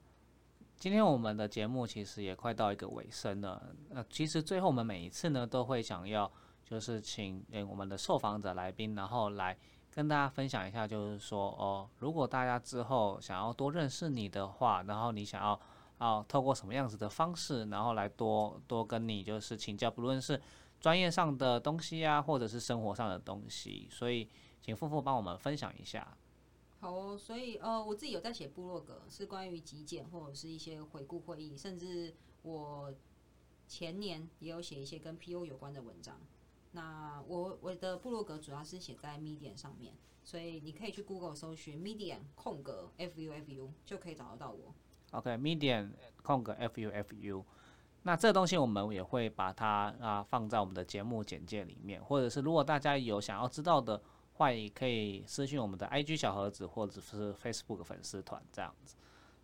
Speaker 1: 今天我们的节目其实也快到一个尾声了。呃，其实最后我们每一次呢都会想要就是请诶我们的受访者来宾，然后来跟大家分享一下，就是说哦，如果大家之后想要多认识你的话，然后你想要啊透过什么样子的方式，然后来多多跟你就是请教，不论是专业上的东西啊，或者是生活上的东西，所以请富富帮我们分享一下。
Speaker 2: 好哦，所以呃，我自己有在写部落格，是关于极简或者是一些回顾会议，甚至我前年也有写一些跟 PO 有关的文章。那我我的部落格主要是写在 Medium 上面，所以你可以去 Google 搜寻 Medium 空格 FU FU 就可以找得到我。
Speaker 1: OK，medium、空格 fu fu，那这东西我们也会把它啊放在我们的节目简介里面，或者是如果大家有想要知道的话，也可以私信我们的 IG 小盒子或者是 Facebook 粉丝团这样子。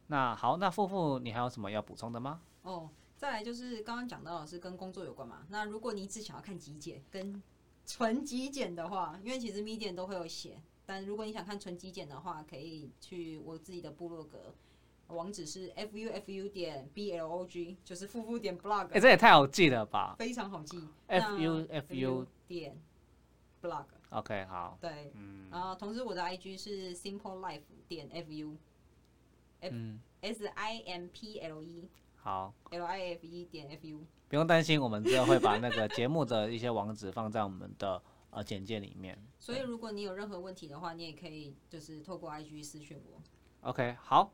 Speaker 1: 那好，那富富你还有什么要补充的吗？
Speaker 2: 哦，再来就是刚刚讲到的是跟工作有关嘛。那如果你只想要看极简跟纯极简的话，因为其实 Medium 都会有写，但如果你想看纯极简的话，可以去我自己的部落格，网址是 fufu 点 blog，就是富富点 blog，、
Speaker 1: 哎、这也太好记了吧
Speaker 2: 非常好记。
Speaker 1: f
Speaker 2: u
Speaker 1: f u
Speaker 2: 点 blog，
Speaker 1: OK 好，
Speaker 2: 对，
Speaker 1: 嗯
Speaker 2: 然后同时我的 IG 是 simple life 点 fu，
Speaker 1: 嗯
Speaker 2: s i m p l e
Speaker 1: 好
Speaker 2: ，l i f e 点 fu。
Speaker 1: 不用担心，我们之后会把那个节目的一些网址放在我们的呃简介里面。
Speaker 2: 所以如果你有任何问题的话，你也可以就是透过 IG 私讯我。
Speaker 1: OK，好，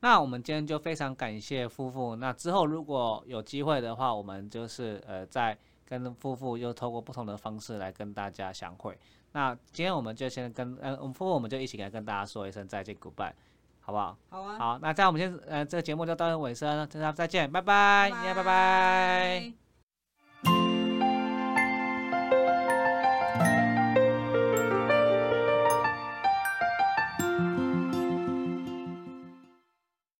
Speaker 1: 那我们今天就非常感谢夫妇。那之后如果有机会的话，我们就是呃再跟夫妇又透过不同的方式来跟大家相会。那今天我们就先跟呃我们夫妇我们就一起来跟大家说一声再见，Goodbye，好不好？
Speaker 2: 好啊，
Speaker 1: 好，那这样我们先呃这个节目就到尾声了，大家再见，拜拜，耶，拜拜。